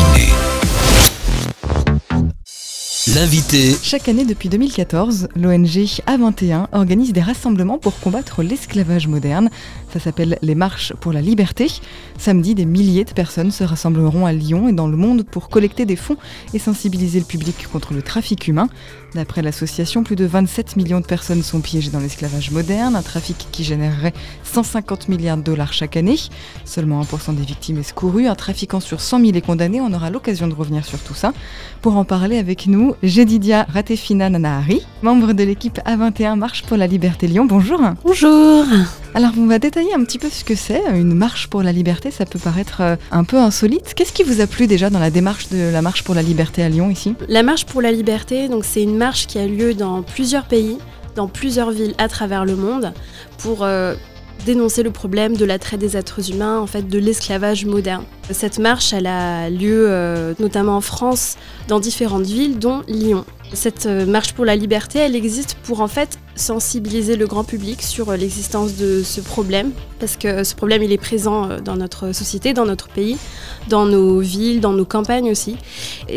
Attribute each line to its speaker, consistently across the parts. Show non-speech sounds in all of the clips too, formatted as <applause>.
Speaker 1: matinée. L'invité.
Speaker 2: Chaque année depuis 2014, l'ONG A21 organise des rassemblements pour combattre l'esclavage moderne. Ça s'appelle les marches pour la liberté. Samedi, des milliers de personnes se rassembleront à Lyon et dans le monde pour collecter des fonds et sensibiliser le public contre le trafic humain. D'après l'association, plus de 27 millions de personnes sont piégées dans l'esclavage moderne, un trafic qui générerait 150 milliards de dollars chaque année. Seulement 1% des victimes est secouru, un trafiquant sur 100 000 est condamné. On aura l'occasion de revenir sur tout ça. Pour en parler avec nous, Jedidia Ratefina Nanahari, membre de l'équipe A21 Marche pour la Liberté Lyon. Bonjour.
Speaker 3: Bonjour.
Speaker 2: Alors, on va détailler un petit peu ce que c'est. Une marche pour la liberté, ça peut paraître euh, un peu insolite. Qu'est-ce qui vous a plu déjà dans la démarche de la marche pour la liberté à Lyon ici?
Speaker 3: La marche pour la liberté, donc c'est une marche qui a lieu dans plusieurs pays, dans plusieurs villes à travers le monde, pour euh, dénoncer le problème de la traite des êtres humains, en fait, de l'esclavage moderne. Cette marche, a lieu euh, notamment en France, dans différentes villes, dont Lyon. Cette euh, marche pour la liberté, elle existe pour en fait sensibiliser le grand public sur l'existence de ce problème, parce que ce problème il est présent dans notre société, dans notre pays, dans nos villes, dans nos campagnes aussi.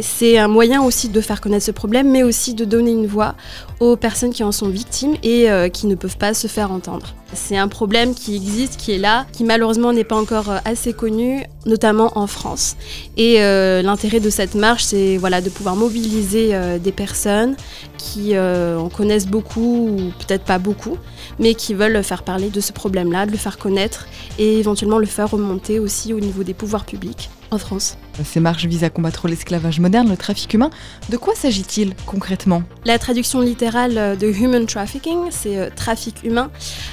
Speaker 3: C'est un moyen aussi de faire connaître ce problème, mais aussi de donner une voix aux personnes qui en sont victimes et euh, qui ne peuvent pas se faire entendre. C'est un problème qui existe, qui est là, qui malheureusement n'est pas encore euh, assez connu, notamment en France. Et euh, l'intérêt de cette marche, c'est voilà, de pouvoir mobiliser des personnes qui en connaissent beaucoup ou peut-être pas beaucoup, mais qui veulent faire parler de ce problème-là, de le faire connaître et éventuellement le faire remonter aussi au niveau des pouvoirs publics en France.
Speaker 2: Ces marches visent à combattre l'esclavage moderne, le trafic humain. De quoi s'agit-il concrètement?
Speaker 3: La traduction littérale de human trafficking, c'est euh, trafic humain,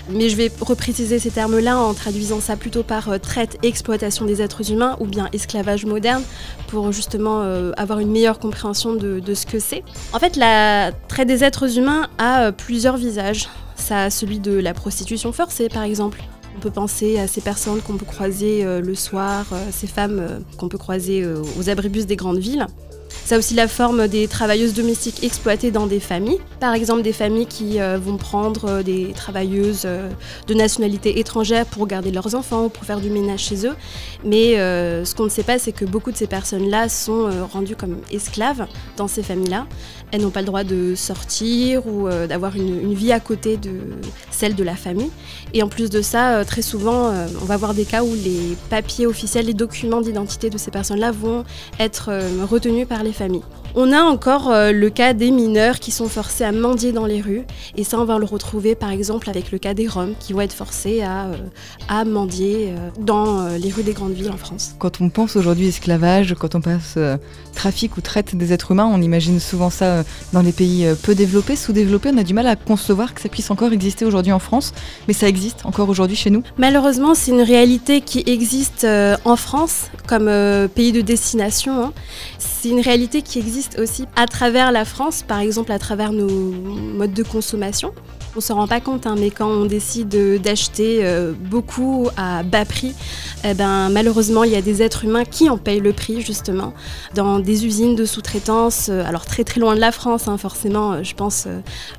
Speaker 3: mais je vais repréciser ces termes-là en traduisant ça plutôt par euh, traite et exploitation des êtres humains ou bien esclavage moderne pour justement euh, avoir une meilleure compréhension de, de ce que c'est. En fait, la traite des êtres humains a plusieurs visages. Ça a celui de la prostitution forcée par exemple on peut penser à ces personnes qu'on peut croiser euh, le soir, euh, ces femmes euh, qu'on peut croiser aux abribus des grandes villes. Ça a aussi la forme des travailleuses domestiques exploitées dans des familles. Par exemple, des familles qui vont prendre des travailleuses de nationalité étrangère pour garder leurs enfants ou pour faire du ménage chez eux. Mais ce qu'on ne sait pas, c'est que beaucoup de ces personnes-là sont rendues comme esclaves dans ces familles-là. Elles n'ont pas le droit de sortir ou d'avoir une, une, vie à côté de celle de la famille. Et en plus de ça, très souvent, on va avoir des cas où les papiers officiels, les documents d'identité de ces personnes-là vont être retenus par les familles. On a encore euh, le cas des mineurs qui sont forcés à mendier dans les rues. Et ça, on va le retrouver par exemple avec le cas des Roms qui vont être forcés à, euh, à mendier euh, dans les rues des grandes villes en France.
Speaker 2: Quand on pense aujourd'hui esclavage, quand on passe trafic ou traite des êtres humains, on imagine souvent ça dans les pays peu développés, sous-développés. On a du mal à concevoir que ça puisse encore exister aujourd'hui en France. Mais ça existe encore aujourd'hui chez nous
Speaker 3: Malheureusement, c'est une réalité qui existe en France comme pays de destination. Hein. C'est une réalité qui existe aussi à travers la France, par exemple à travers nos modes de consommation. On se rend pas compte, hein, mais quand on décide d'acheter euh, beaucoup à bas prix, eh ben, malheureusement, il y a des êtres humains qui en payent le prix, justement, dans des usines de sous-traitance, euh, alors très très loin de la France, hein, forcément, euh, je pense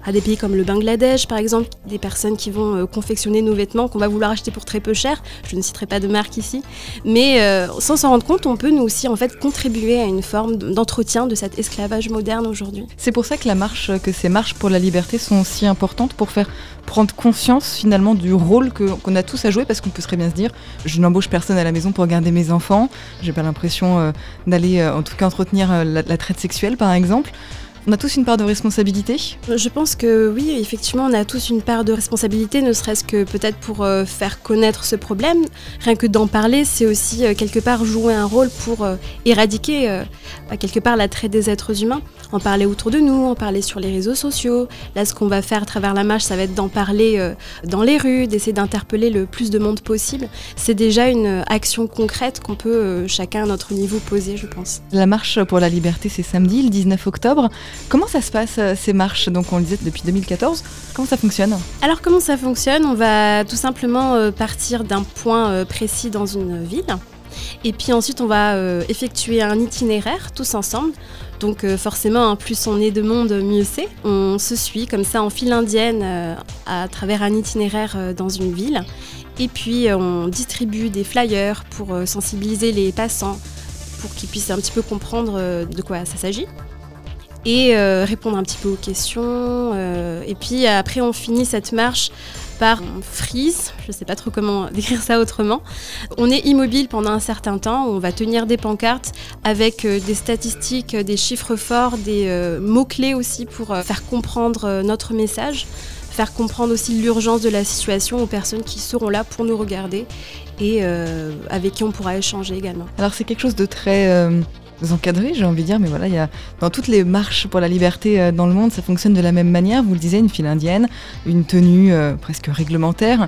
Speaker 3: à des pays comme le Bangladesh, par exemple, des personnes qui vont confectionner nos vêtements qu'on va vouloir acheter pour très peu cher. Je ne citerai pas de marque ici, mais sans s'en rendre compte, on peut nous aussi en fait contribuer à une forme d'entretien de esclavage moderne aujourd'hui.
Speaker 2: C'est pour ça que la marche, que ces marches pour la liberté sont si importantes pour faire prendre conscience finalement du rôle qu'on a tous à jouer parce qu'on peut très bien se dire je n'embauche personne à la maison pour garder mes enfants, j'ai pas l'impression euh, d'aller euh, en tout cas entretenir euh, la, traite sexuelle par exemple. On a tous une part de responsabilité
Speaker 3: Je pense que oui, effectivement, on a tous une part de responsabilité, ne serait-ce que peut-être pour faire connaître ce problème. Rien que d'en parler, c'est aussi quelque part jouer un rôle pour éradiquer quelque part la traite des êtres humains en parler autour de nous, en parler sur les réseaux sociaux. Là, ce qu'on va faire à travers la marche, ça va être d'en parler euh, dans les rues, d'essayer d'interpeller le plus de monde possible. C'est déjà une action concrète qu'on peut euh, chacun à notre niveau poser, je pense.
Speaker 2: La marche pour la liberté, c'est samedi, le 19 octobre. Comment ça se passe, euh, ces marches Donc, on le disait depuis 2014. Comment ça fonctionne
Speaker 3: Alors, comment ça fonctionne On va tout simplement partir d'un point précis dans une ville. Et puis ensuite, on va effectuer un itinéraire tous ensemble donc euh, forcément, hein, plus on est de monde, mieux c'est. On se suit comme ça en file indienne euh, à travers un itinéraire euh, dans une ville. Et puis on distribue des flyers pour sensibiliser les passants pour qu'ils puissent un petit peu comprendre de quoi ça s'agit et répondre un petit peu aux questions. et puis après, on finit cette marche par freeze, je ne sais pas trop comment <laughs> décrire ça autrement. On est immobile pendant un certain temps, on va tenir des pancartes avec euh, des statistiques, des chiffres forts, des euh, mots-clés aussi pour euh, faire comprendre notre message faire comprendre aussi l'urgence de la situation aux personnes qui seront là pour nous regarder et avec qui on pourra échanger également.
Speaker 2: Alors c'est quelque chose de très encadré, j'ai envie de dire, mais voilà, dans toutes les marches pour la liberté euh, dans le monde, ça fonctionne de la même manière. Vous le disiez, une file indienne, une tenue euh, presque réglementaire.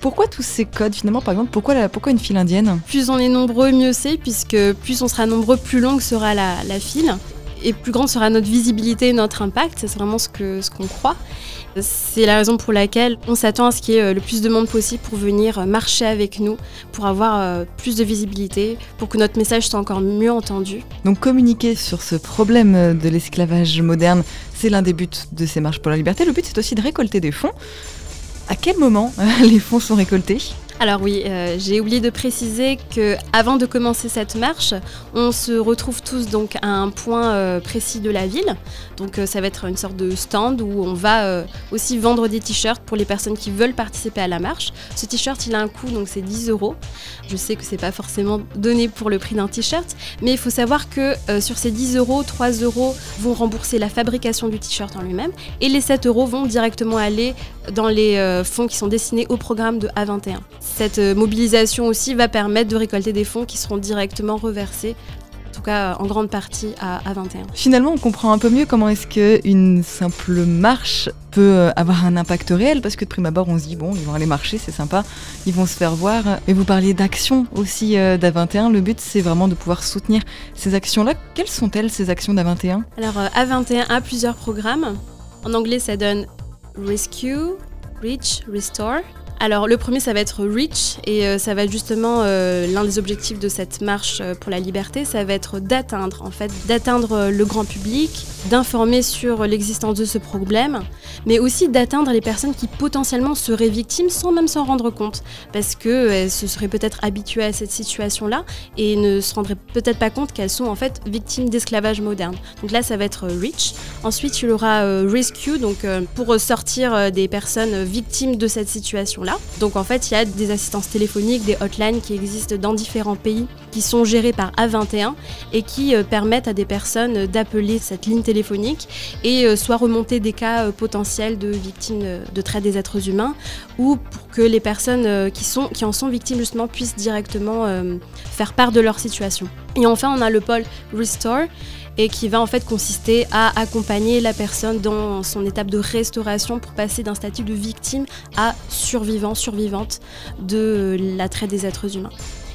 Speaker 2: Pourquoi tous ces codes finalement Par exemple, pourquoi, une file indienne?
Speaker 3: Plus on est nombreux, mieux c'est, puisque plus on sera nombreux, plus longue sera la file et plus grande sera notre visibilité, notre impact. C'est vraiment ce qu'on ce qu'on croit. C'est la raison pour laquelle on s'attend à ce qu'il y ait euh, le plus de monde possible pour venir marcher avec nous, pour avoir euh, plus de visibilité, pour que notre message soit encore mieux entendu.
Speaker 2: Donc communiquer sur ce problème de l'esclavage moderne, c'est l'un des buts de ces marches pour la liberté. Le but, c'est aussi de récolter des fonds. À quel moment les fonds sont récoltés?
Speaker 3: Alors oui, euh, j'ai oublié de préciser que avant de commencer cette marche, on se retrouve tous donc à un point euh, précis de la ville. Donc euh, ça va être une sorte de stand où on va aussi vendre des t-shirts pour les personnes qui veulent participer à la marche. Ce t-shirt, il a un coût, donc c'est 10 euros. Je sais que c'est pas forcément donné pour le prix d'un t-shirt, mais il faut savoir que sur ces 10 euros, 3 euros vont rembourser la fabrication du t-shirt en lui-même et les 7 euros vont directement aller dans les fonds qui sont destinés au programme de A21. Cette euh, mobilisation aussi va permettre de récolter des fonds qui seront directement reversés en tout cas en grande partie à, 21.
Speaker 2: Finalement, on comprend un peu mieux comment est-ce qu'une simple marche peut euh, avoir un impact réel, parce que de prime abord, on se dit, bon, ils vont aller marcher, c'est sympa, ils vont se faire voir. Mais vous parliez d'action aussi euh, d'A21, le but c'est vraiment de pouvoir soutenir ces actions-là. Quelles sont-elles, ces actions d'A21
Speaker 3: Alors, A21 a plusieurs programmes. En anglais, ça donne Rescue, Reach, Restore. Alors le premier ça va être Reach et euh, ça va justement euh, l'un des objectifs de cette marche euh, pour la liberté, ça va être d'atteindre en fait d'atteindre le grand public, d'informer sur l'existence de ce problème, mais aussi d'atteindre les personnes qui potentiellement seraient victimes sans même s'en rendre compte parce que se seraient peut-être habituées à cette situation-là et ne se rendraient peut-être pas compte qu'elles sont en fait victimes d'esclavage moderne. Donc là ça va être Reach. Ensuite il y aura Rescue donc pour sortir des personnes victimes de cette situation Donc en fait, il y a des assistances téléphoniques, des hotlines qui existent dans différents pays, qui sont gérées par A21 et qui euh, permettent à des personnes d'appeler cette ligne téléphonique et euh, soit remonter des cas euh, potentiels de victimes de traite des êtres humains ou pour que les personnes qui, qui en sont victimes justement puissent directement faire part de leur situation. Et enfin, on a le pôle Restore et qui va en fait consister à accompagner la personne dans son étape de restauration pour passer d'un statut de victime à survivant, survivante de la traite des êtres humains.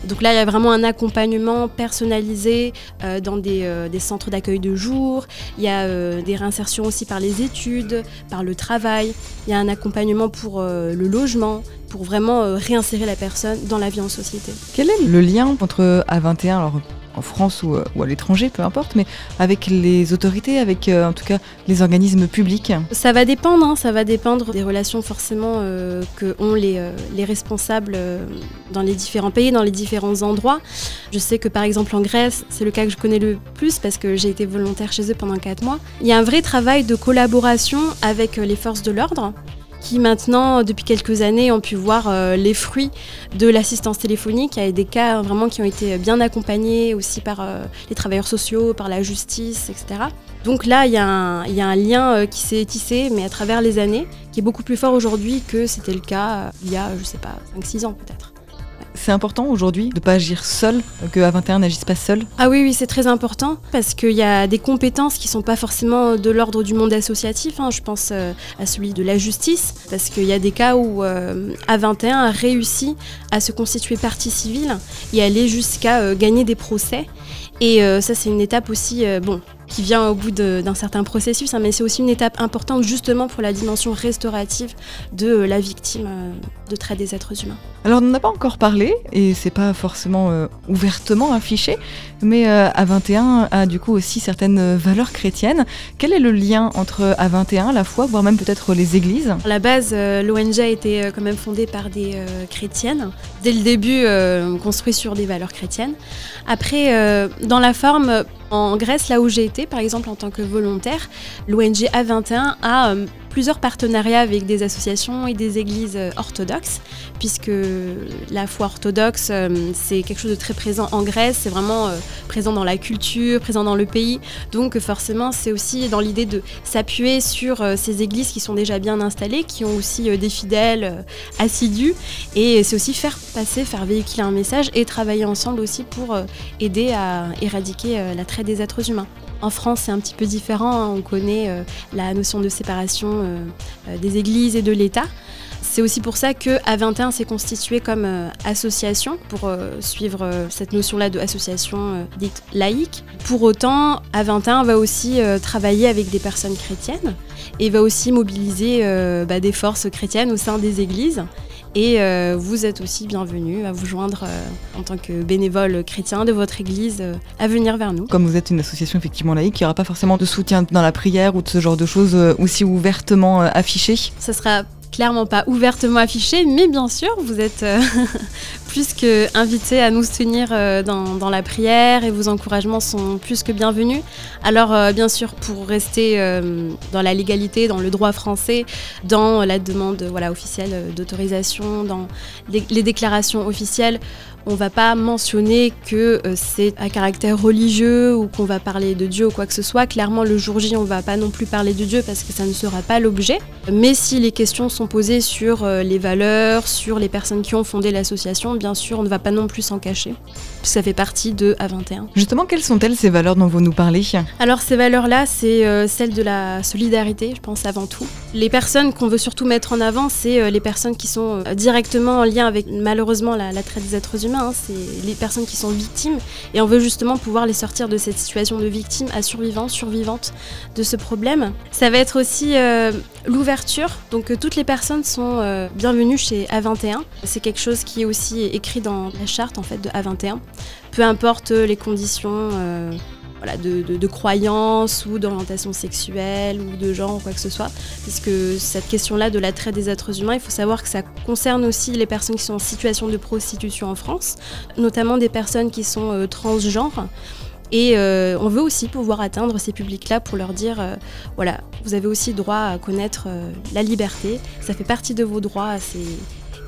Speaker 3: Donc là, il y a vraiment un accompagnement personnalisé euh, dans euh, des, centres d'accueil de jour. Il y a euh, des réinsertions aussi par les études, par le travail. Il y a un accompagnement pour le logement, pour vraiment réinsérer la personne dans la vie en société.
Speaker 2: Quel est le lien entre A21 alors en France ou, à l'étranger, peu importe, mais avec les autorités, avec en tout cas les organismes publics
Speaker 3: Ça va dépendre, hein, ça va dépendre des relations forcément euh, que ont les, les responsables dans les différents pays, dans les différents endroits. Je sais que par exemple en Grèce, c'est le cas que je connais le plus parce que j'ai été volontaire chez eux pendant 4 mois. Il y a un vrai travail de collaboration avec euh, les forces de l'ordre qui maintenant, depuis quelques années, ont pu voir euh, les fruits de l'assistance téléphonique. Il y a des cas vraiment qui ont été bien accompagnés aussi par euh, les travailleurs sociaux, par la justice, etc. Donc là, il y, a un, lien qui s'est tissé, mais à travers les années, qui est beaucoup plus fort aujourd'hui que c'était le cas il y a, je sais pas, 5-6 ans peut-être.
Speaker 2: C'est important aujourd'hui de ne pas agir seul, que A21 n'agisse pas seul?
Speaker 3: Ah oui, oui, c'est très important parce qu'il y a des compétences qui ne sont pas forcément de l'ordre du monde associatif. Hein. Je pense euh, à celui de la justice parce qu'il y a des cas où euh, A21 a réussi à se constituer partie civile et aller jusqu'à euh, gagner des procès. Et ça, c'est une étape aussi, bon, qui vient au bout d'un certain processus, hein, mais c'est aussi une étape importante justement pour la dimension restaurative de la victime de traite des êtres humains.
Speaker 2: Alors on n'en a pas encore parlé et c'est pas forcément euh, ouvertement affiché, mais euh, A21 a du coup aussi certaines valeurs chrétiennes. Quel est le lien entre A21, la foi, voire même peut-être les églises?
Speaker 3: À la base, euh, l'ONG a été quand même fondée par des chrétiennes. Dès le début, construit sur des valeurs chrétiennes. Après, dans la forme, en Grèce, là où j'ai été, par exemple en tant que volontaire, l'ONG A21 a plusieurs partenariats avec des associations et des églises euh, orthodoxes, puisque la foi orthodoxe, euh, c'est quelque chose de très présent en Grèce, c'est vraiment euh, présent dans la culture, présent dans le pays. Donc forcément, c'est aussi dans l'idée de s'appuyer sur ces églises qui sont déjà bien installées, qui ont aussi des fidèles assidus, et c'est aussi faire passer, faire véhiculer un message et travailler ensemble aussi pour aider à éradiquer la traite des êtres humains. En France, c'est un petit peu différent. Hein. On connaît euh, la notion de séparation euh, euh, des églises et de l'État. C'est aussi pour ça que A21 s'est constitué comme association pour suivre cette notion-là de association dite laïque. Pour autant, A21 va aussi travailler avec des personnes chrétiennes et va aussi mobiliser bah, des forces chrétiennes au sein des églises. Et euh, vous êtes aussi bienvenue à vous joindre euh, en tant que bénévole chrétien de votre église euh, à venir vers nous.
Speaker 2: Comme vous êtes une association effectivement laïque, il n'y aura pas forcément de soutien dans la prière ou de ce genre de choses aussi ouvertement affichées
Speaker 3: Ça sera clairement pas ouvertement affiché, mais bien sûr, vous êtes <laughs> plus que invité à nous soutenir euh, dans, la prière et vos encouragements sont plus que bienvenus. Alors, euh, bien sûr, pour rester dans la légalité, dans le droit français, dans la demande voilà, officielle d'autorisation, dans les déclarations officielles, on va pas mentionner que euh, c'est à caractère religieux ou qu'on va parler de Dieu ou quoi que ce soit. Clairement, le jour J, on va pas non plus parler de Dieu parce que ça ne sera pas l'objet. Mais si les questions sont posées sur euh, les valeurs, sur les personnes qui ont fondé l'association, bien sûr, on ne va pas non plus s'en cacher. Ça fait partie de A21.
Speaker 2: Justement, quelles sont-elles ces valeurs dont vous nous parlez
Speaker 3: Alors, ces valeurs-là, c'est euh, celle de la solidarité, je pense avant tout. Les personnes qu'on veut surtout mettre en avant, c'est les personnes qui sont directement en lien avec malheureusement la traite des êtres humains Hein, c'est les personnes qui sont victimes, et on veut justement pouvoir les sortir de cette situation de victime à survivant, survivante de ce problème. Ça va être aussi euh, l'ouverture, donc euh, toutes les personnes sont euh, bienvenues chez A21. C'est quelque chose qui est aussi écrit dans la charte en fait de A21. Peu importe les conditions voilà, de, croyances ou d'orientation sexuelle ou de genre ou quoi que ce soit. Puisque cette question-là de la traite des êtres humains, il faut savoir que ça concerne aussi les personnes qui sont en situation de prostitution en France, notamment des personnes qui sont euh, transgenres. Et euh, on veut aussi pouvoir atteindre ces publics-là pour leur dire, euh, voilà, vous avez aussi droit à connaître la liberté, ça fait partie de vos droits,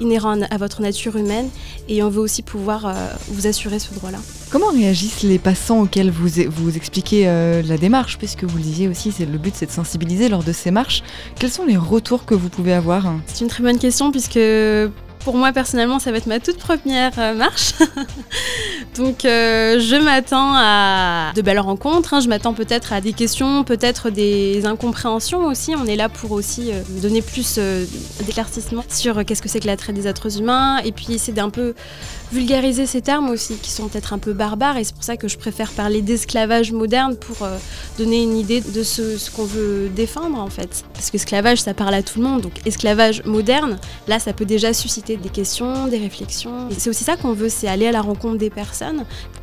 Speaker 3: inhérent à votre nature humaine et on veut aussi pouvoir euh, vous assurer ce droit-là.
Speaker 2: Comment réagissent les passants auxquels vous, vous expliquez euh, la démarche? Puisque vous le disiez aussi, c'est le but c'est de sensibiliser lors de ces marches. Quels sont les retours que vous pouvez avoir?
Speaker 3: C'est une très bonne question puisque pour moi personnellement, ça va être ma toute première euh, marche. <laughs> Donc euh, je m'attends à de belles rencontres, hein. je m'attends peut-être à des questions, peut-être des incompréhensions aussi. On est là pour aussi euh, donner plus d'éclaircissement sur qu'est-ce que c'est que la traite des êtres humains et puis essayer d'un peu vulgariser ces termes aussi qui sont peut-être un peu barbares et c'est pour ça que je préfère parler d'esclavage moderne pour donner une idée de ce, ce qu'on veut défendre en fait. Parce que esclavage ça parle à tout le monde, donc esclavage moderne, là ça peut déjà susciter des questions, des réflexions. C'est aussi ça qu'on veut, c'est aller à la rencontre des personnes,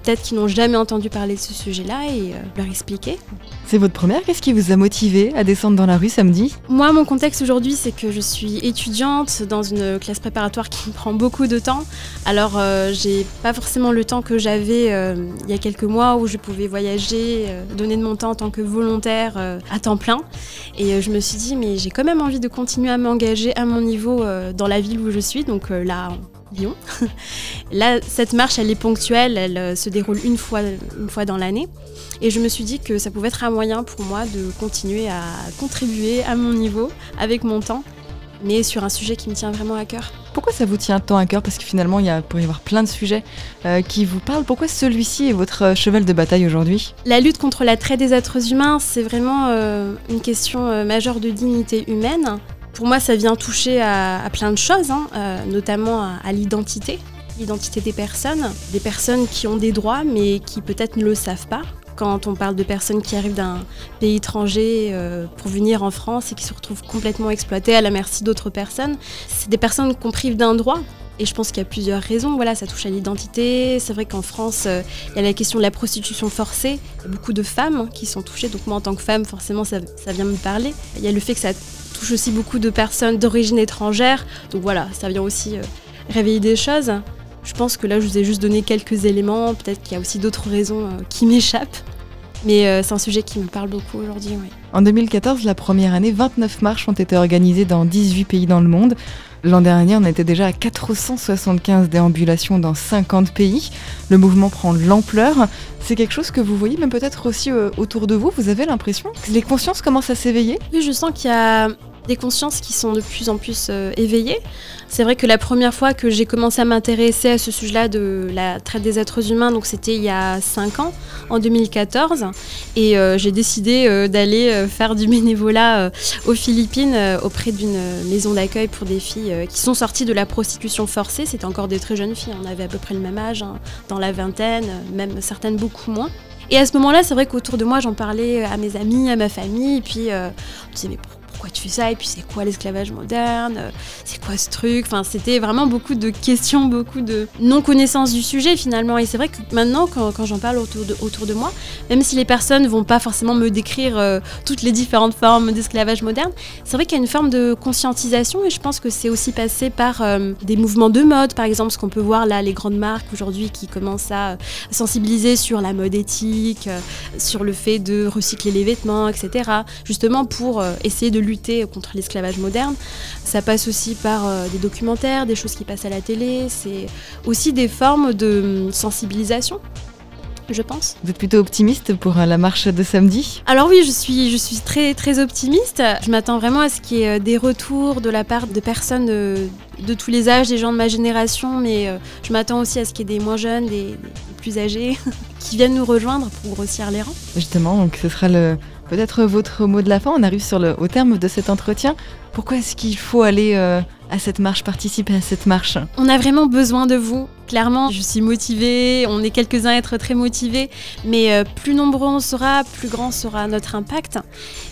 Speaker 3: peut-être qui n'ont jamais entendu parler de ce sujet-là et euh, leur expliquer.
Speaker 2: C'est votre première Qu'est-ce qui vous a motivé à descendre dans la rue samedi?
Speaker 3: Moi, mon contexte aujourd'hui, c'est que je suis étudiante dans une classe préparatoire qui me prend beaucoup de temps. Alors, euh, j'ai pas forcément le temps que j'avais euh, il y a quelques mois où je pouvais voyager, donner de mon temps en tant que volontaire à temps plein. Et je me suis dit, mais j'ai quand même envie de continuer à m'engager à mon niveau dans la ville où je suis. Donc, euh, là, Lyon. <laughs> là, cette marche, elle est ponctuelle, elle euh, se déroule une fois, une fois dans l'année. Et je me suis dit que ça pouvait être un moyen pour moi de continuer à contribuer à mon niveau, avec mon temps, mais sur un sujet qui me tient vraiment à cœur.
Speaker 2: Pourquoi ça vous tient tant à cœur? Parce que finalement, il y a, pourrait y avoir plein de sujets euh, qui vous parlent. Pourquoi celui-ci est votre cheval de bataille aujourd'hui?
Speaker 3: La lutte contre la traite des êtres humains, c'est vraiment une question majeure de dignité humaine. Pour moi, ça vient toucher à, plein de choses, hein, euh, notamment à, l'identité, l'identité des personnes, des personnes qui ont des droits mais qui peut-être ne le savent pas. Quand on parle de personnes qui arrivent d'un pays étranger euh, pour venir en France et qui se retrouvent complètement exploitées à la merci d'autres personnes, c'est des personnes qu'on prive d'un droit Et je pense qu'il y a plusieurs raisons. Voilà, ça touche à l'identité. C'est vrai qu'en France, euh, il y a la question de la prostitution forcée. Il y a beaucoup de femmes qui sont touchées. Donc moi, en tant que femme, forcément, ça, ça vient me parler. Il y a le fait que ça touche aussi beaucoup de personnes d'origine étrangère. Donc voilà, ça vient aussi euh, réveiller des choses. Je pense que là, je vous ai juste donné quelques éléments. Peut-être qu'il y a aussi d'autres raisons euh, qui <laughs> m'échappent. Mais c'est un sujet qui me parle beaucoup aujourd'hui.
Speaker 2: En 2014, la première année, 29 marches ont été organisées dans 18 pays dans le monde. L'an dernier, on était déjà à 475 déambulations dans 50 pays. Le mouvement prend de l'ampleur. C'est quelque chose que vous voyez, même peut-être aussi euh, autour de vous. Vous avez l'impression que les consciences commencent à s'éveiller?
Speaker 3: Oui, je sens qu'il y a des consciences qui sont de plus en plus euh, éveillées. C'est vrai que la première fois que j'ai commencé à m'intéresser à ce sujet-là de la traite des êtres humains, donc c'était il y a 5 ans, en 2014, et euh, j'ai décidé euh, d'aller faire du bénévolat aux Philippines auprès d'une maison d'accueil pour des filles qui sont sorties de la prostitution forcée. C'était encore des très jeunes filles, on avait à peu près le même âge, hein, dans la vingtaine, même certaines beaucoup moins. Et à ce moment-là, c'est vrai qu'autour de moi, j'en parlais à mes amis, à ma famille, et puis on me disait mais pourquoi tu fais ça Et puis c'est quoi l'esclavage moderne C'est quoi ce truc Enfin, c'était vraiment beaucoup de questions, beaucoup de non-connaissance du sujet finalement. Et c'est vrai que maintenant, quand, j'en parle autour de, autour de moi, même si les personnes ne vont pas forcément me décrire euh, toutes les différentes formes d'esclavage moderne, c'est vrai qu'il y a une forme de conscientisation et je pense que c'est aussi passé par euh, des mouvements de mode, par exemple, ce qu'on peut voir là, les grandes marques aujourd'hui qui commencent à sensibiliser sur la mode éthique, euh, sur le fait de recycler les vêtements, etc. Justement pour essayer de lutter contre l'esclavage moderne. Ça passe aussi par euh, des documentaires, des choses qui passent à la télé, c'est aussi des formes de hum, sensibilisation je pense.
Speaker 2: Vous êtes plutôt optimiste pour euh, la marche de samedi?
Speaker 3: Alors oui, je suis, je suis très, très optimiste. Je m'attends vraiment à ce qu'il y ait euh, des retours de la part de personnes de, tous les âges, des gens de ma génération, mais je m'attends aussi à ce qu'il y ait des moins jeunes, des, des plus âgés, <laughs> qui viennent nous rejoindre pour grossir les rangs.
Speaker 2: Justement, donc ce sera le, Peut-être votre mot de la fin, on arrive sur le, au terme de cet entretien. Pourquoi est-ce qu'il faut aller euh, à cette marche, participer à cette marche?
Speaker 3: On a vraiment besoin de vous. Clairement, je suis motivée, on est quelques-uns à être très motivés, mais euh, plus nombreux on sera, plus grand sera notre impact.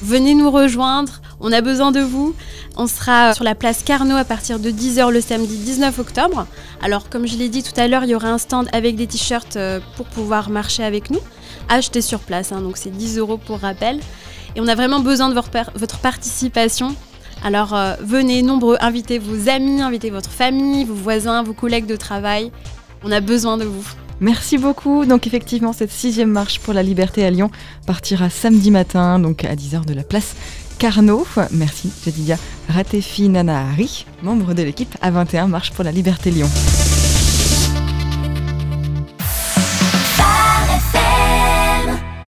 Speaker 3: Venez nous rejoindre, on a besoin de vous. On sera sur la place Carnot à partir de 10h le samedi 19 octobre. Alors comme je l'ai dit tout à l'heure, il y aura un stand avec des t-shirts euh, pour pouvoir marcher avec nous acheter sur place. Hein, donc c'est 10 euros pour rappel. Et on a vraiment besoin de votre, participation. Alors euh, venez nombreux, invitez vos amis, invitez votre famille, vos voisins, vos collègues de travail. On a besoin de vous.
Speaker 2: Merci beaucoup. Donc effectivement, cette sixième marche pour la liberté à Lyon partira samedi matin, donc à 10h de la place Carnot. Merci Jadidia Ratefi Nanahari, membre de l'équipe A21 Marche pour la liberté Lyon.